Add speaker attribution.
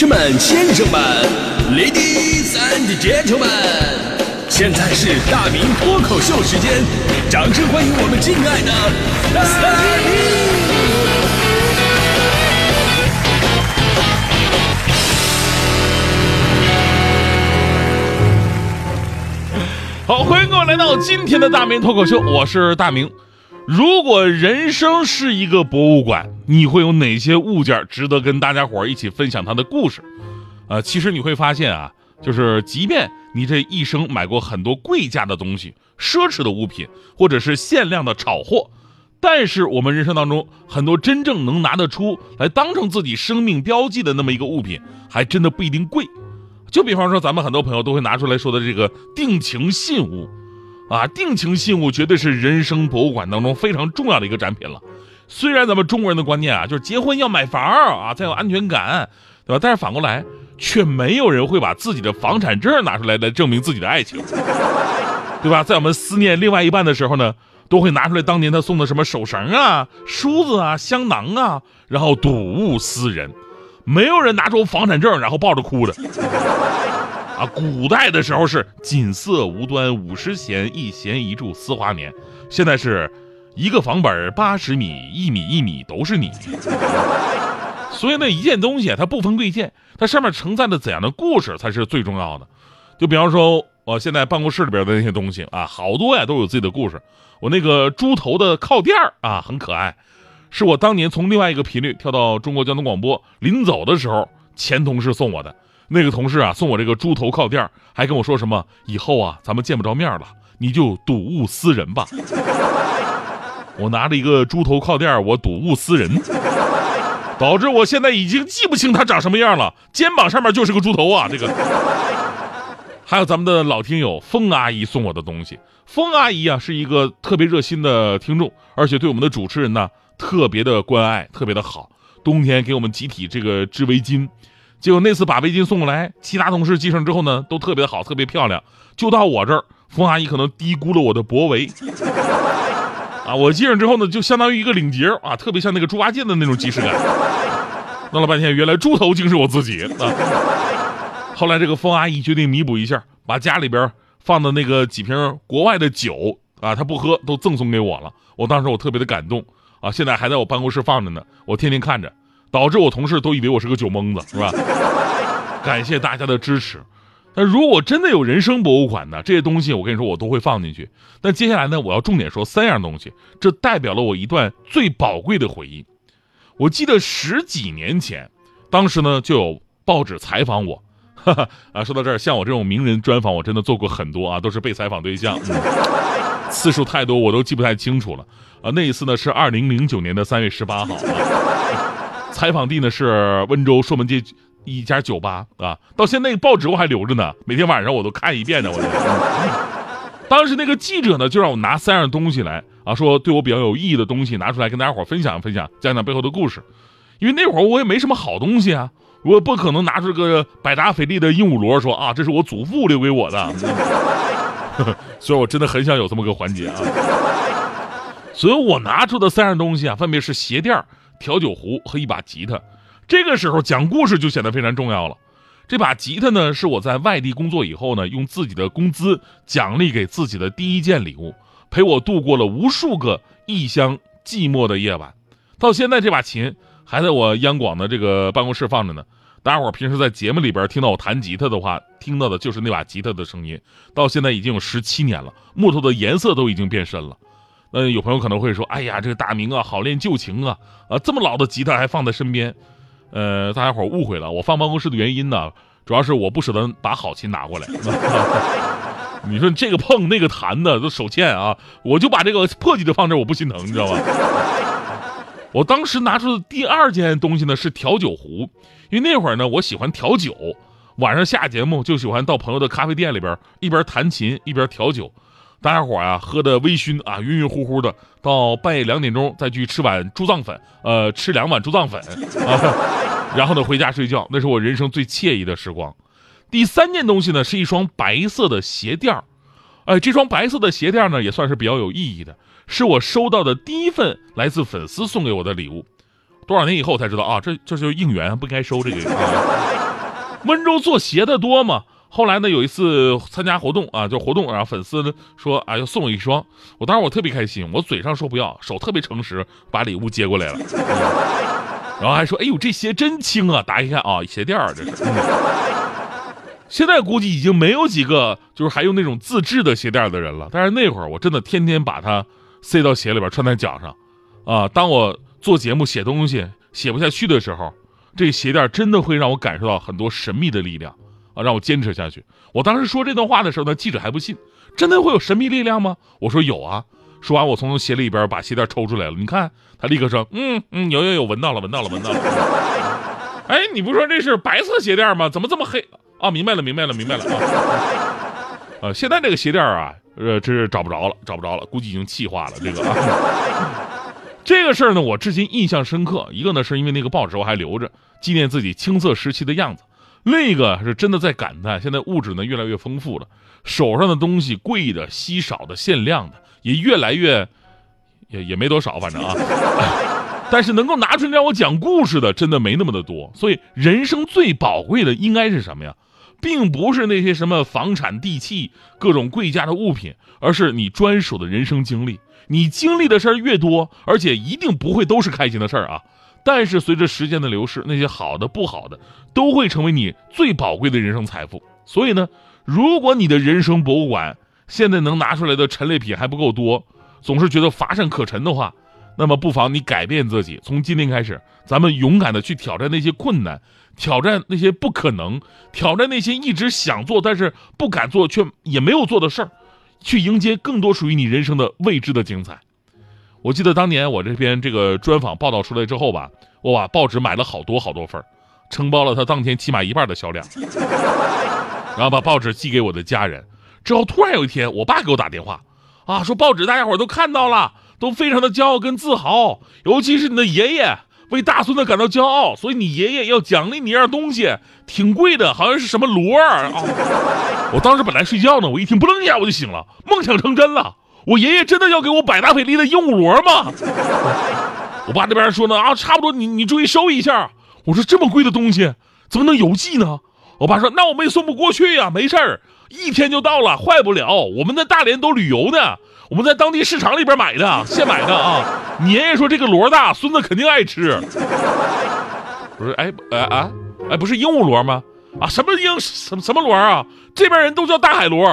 Speaker 1: 士们、先生们，Ladies and Gentlemen，现在是大明脱口秀时间，掌声欢迎我们敬爱的大明！
Speaker 2: 好，欢迎各位来到今天的大明脱口秀，我是大明。如果人生是一个博物馆，你会有哪些物件值得跟大家伙儿一起分享它的故事？呃，其实你会发现啊，就是即便你这一生买过很多贵价的东西、奢侈的物品，或者是限量的炒货，但是我们人生当中很多真正能拿得出来当成自己生命标记的那么一个物品，还真的不一定贵。就比方说，咱们很多朋友都会拿出来说的这个定情信物。啊，定情信物绝对是人生博物馆当中非常重要的一个展品了。虽然咱们中国人的观念啊，就是结婚要买房啊，才有安全感，对吧？但是反过来，却没有人会把自己的房产证拿出来来证明自己的爱情，对吧？在我们思念另外一半的时候呢，都会拿出来当年他送的什么手绳啊、梳子啊、香囊啊，然后睹物思人。没有人拿出房产证然后抱着哭的。啊，古代的时候是锦瑟无端五十弦，一弦一柱思华年。现在是一个房本八十米，一米一米都是你。所以那一件东西它不分贵贱，它上面承载的怎样的故事才是最重要的。就比方说我现在办公室里边的那些东西啊，好多呀都有自己的故事。我那个猪头的靠垫啊，很可爱，是我当年从另外一个频率跳到中国交通广播，临走的时候前同事送我的。那个同事啊，送我这个猪头靠垫，还跟我说什么以后啊，咱们见不着面了，你就睹物思人吧。我拿着一个猪头靠垫，我睹物思人，导致我现在已经记不清他长什么样了。肩膀上面就是个猪头啊，这个。还有咱们的老听友风阿姨送我的东西，风阿姨啊是一个特别热心的听众，而且对我们的主持人呢特别的关爱，特别的好。冬天给我们集体这个织围巾。结果那次把围巾送过来，其他同事系上之后呢，都特别的好，特别漂亮。就到我这儿，冯阿姨可能低估了我的脖围啊！我系上之后呢，就相当于一个领结啊，特别像那个猪八戒的那种即视感。弄了半天，原来猪头竟是我自己啊！后来这个风阿姨决定弥补一下，把家里边放的那个几瓶国外的酒啊，她不喝，都赠送给我了。我当时我特别的感动啊！现在还在我办公室放着呢，我天天看着。导致我同事都以为我是个酒蒙子，是吧？感谢大家的支持。那如果真的有人生博物馆呢？这些东西我跟你说，我都会放进去。那接下来呢，我要重点说三样东西，这代表了我一段最宝贵的回忆。我记得十几年前，当时呢就有报纸采访我，哈 哈啊，说到这儿，像我这种名人专访，我真的做过很多啊，都是被采访对象，次数太多，我都记不太清楚了。啊，那一次呢是二零零九年的三月十八号。采访地呢是温州硕门街一家酒吧啊，到现在报纸我还留着呢，每天晚上我都看一遍呢。我当时那个记者呢就让我拿三样东西来啊，说对我比较有意义的东西拿出来跟大家伙分享分享，讲讲背后的故事。因为那会儿我也没什么好东西啊，我不可能拿出个百达翡丽的鹦鹉螺说啊，这是我祖父留给我的。所以我真的很想有这么个环节啊。所以我拿出的三样东西啊，分别是鞋垫。调酒壶和一把吉他，这个时候讲故事就显得非常重要了。这把吉他呢，是我在外地工作以后呢，用自己的工资奖励给自己的第一件礼物，陪我度过了无数个异乡寂寞的夜晚。到现在，这把琴还在我央广的这个办公室放着呢。大家伙平时在节目里边听到我弹吉他的话，听到的就是那把吉他的声音。到现在已经有十七年了，木头的颜色都已经变深了。嗯，有朋友可能会说：“哎呀，这个大明啊，好恋旧情啊，啊，这么老的吉他还放在身边。”呃，大家伙误会了，我放办公室的原因呢，主要是我不舍得把好琴拿过来。你说这个碰那个弹的都手欠啊，我就把这个破吉他放这，我不心疼，你知道吧？我当时拿出的第二件东西呢是调酒壶，因为那会儿呢我喜欢调酒，晚上下节目就喜欢到朋友的咖啡店里边一边弹琴一边调酒。大家伙啊，喝的微醺啊，晕晕乎乎的，到半夜两点钟再去吃碗猪脏粉，呃，吃两碗猪脏粉 啊，然后呢回家睡觉，那是我人生最惬意的时光。第三件东西呢，是一双白色的鞋垫儿，哎，这双白色的鞋垫呢，也算是比较有意义的，是我收到的第一份来自粉丝送给我的礼物。多少年以后才知道啊，这这就是应援，不该收这个。温州做鞋的多吗。后来呢，有一次参加活动啊，就活动，然后粉丝呢说啊要送我一双，我当时我特别开心，我嘴上说不要，手特别诚实，把礼物接过来了，然后还说哎呦这鞋真轻啊，打开看啊鞋垫儿这是。现在估计已经没有几个就是还用那种自制的鞋垫的人了，但是那会儿我真的天天把它塞到鞋里边穿在脚上，啊，当我做节目写东西写不下去的时候，这鞋垫真的会让我感受到很多神秘的力量让我坚持下去。我当时说这段话的时候呢，记者还不信，真的会有神秘力量吗？我说有啊。说完，我从鞋里边把鞋垫抽出来了，你看，他立刻说，嗯嗯，有有有，闻到了，闻到了，闻到了。哎，你不说这是白色鞋垫吗？怎么这么黑？啊，明白了，明白了，明白了啊！呃，现在这个鞋垫啊，呃，这是找不着了，找不着了，估计已经气化了。这个，这个事儿呢，我至今印象深刻。一个呢，是因为那个报纸我还留着，纪念自己青涩时期的样子；另一个是真的在感叹，现在物质呢越来越丰富了，手上的东西贵的、稀少的、限量的也越来越，也也没多少，反正啊。但是能够拿出来让我讲故事的，真的没那么的多。所以，人生最宝贵的应该是什么呀？并不是那些什么房产地契、各种贵价的物品，而是你专属的人生经历。你经历的事儿越多，而且一定不会都是开心的事儿啊。但是随着时间的流逝，那些好的、不好的，都会成为你最宝贵的人生财富。所以呢，如果你的人生博物馆现在能拿出来的陈列品还不够多，总是觉得乏善可陈的话，那么不妨你改变自己，从今天开始，咱们勇敢的去挑战那些困难。挑战那些不可能，挑战那些一直想做但是不敢做却也没有做的事儿，去迎接更多属于你人生的未知的精彩。我记得当年我这篇这个专访报道出来之后吧，我把报纸买了好多好多份承包了他当天起码一半的销量，然后把报纸寄给我的家人。之后突然有一天，我爸给我打电话，啊，说报纸大家伙都看到了，都非常的骄傲跟自豪，尤其是你的爷爷。为大孙子感到骄傲，所以你爷爷要奖励你一样东西，挺贵的，好像是什么螺儿啊！我当时本来睡觉呢，我一听，不楞一下我就醒了，梦想成真了，我爷爷真的要给我百达翡丽的鹦鹉螺吗？我爸那边说呢，啊，差不多，你你注意收一下。我说这么贵的东西怎么能邮寄呢？我爸说那我们也送不过去呀，没事儿，一天就到了，坏不了。我们在大连都旅游呢。我们在当地市场里边买的，现买的啊！你爷爷说这个螺大，孙子肯定爱吃。我说，哎，哎啊，哎，不是鹦鹉螺吗？啊，什么鹦什什么螺啊？这边人都叫大海螺。